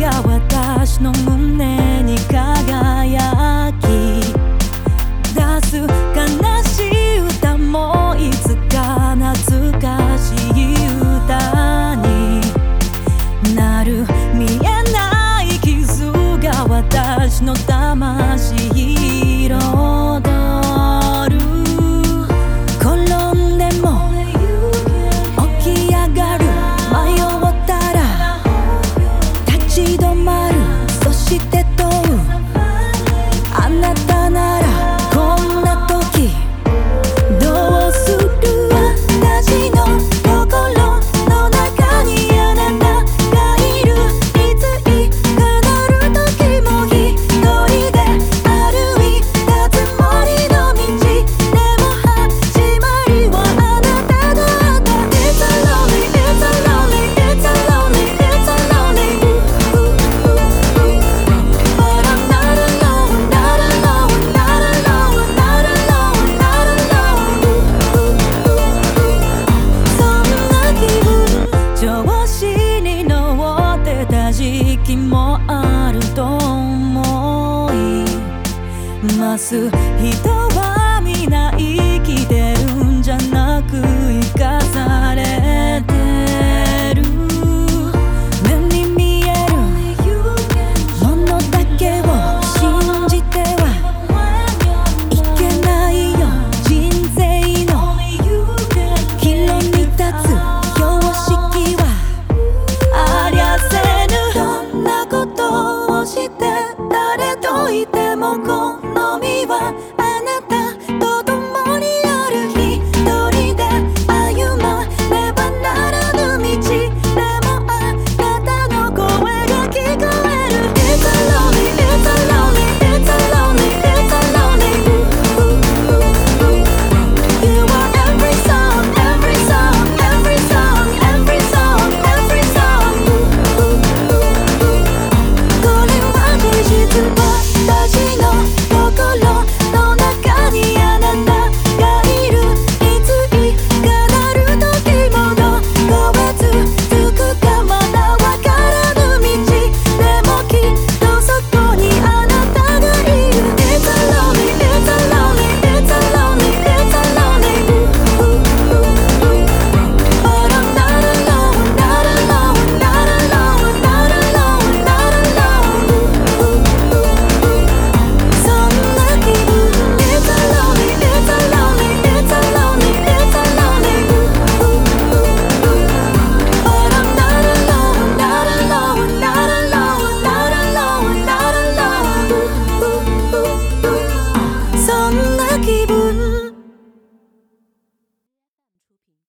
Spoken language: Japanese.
が私の胸に輝き出す悲しい歌もいつか懐かしい歌になる見えない傷が私の魂。時期もあると思います。人は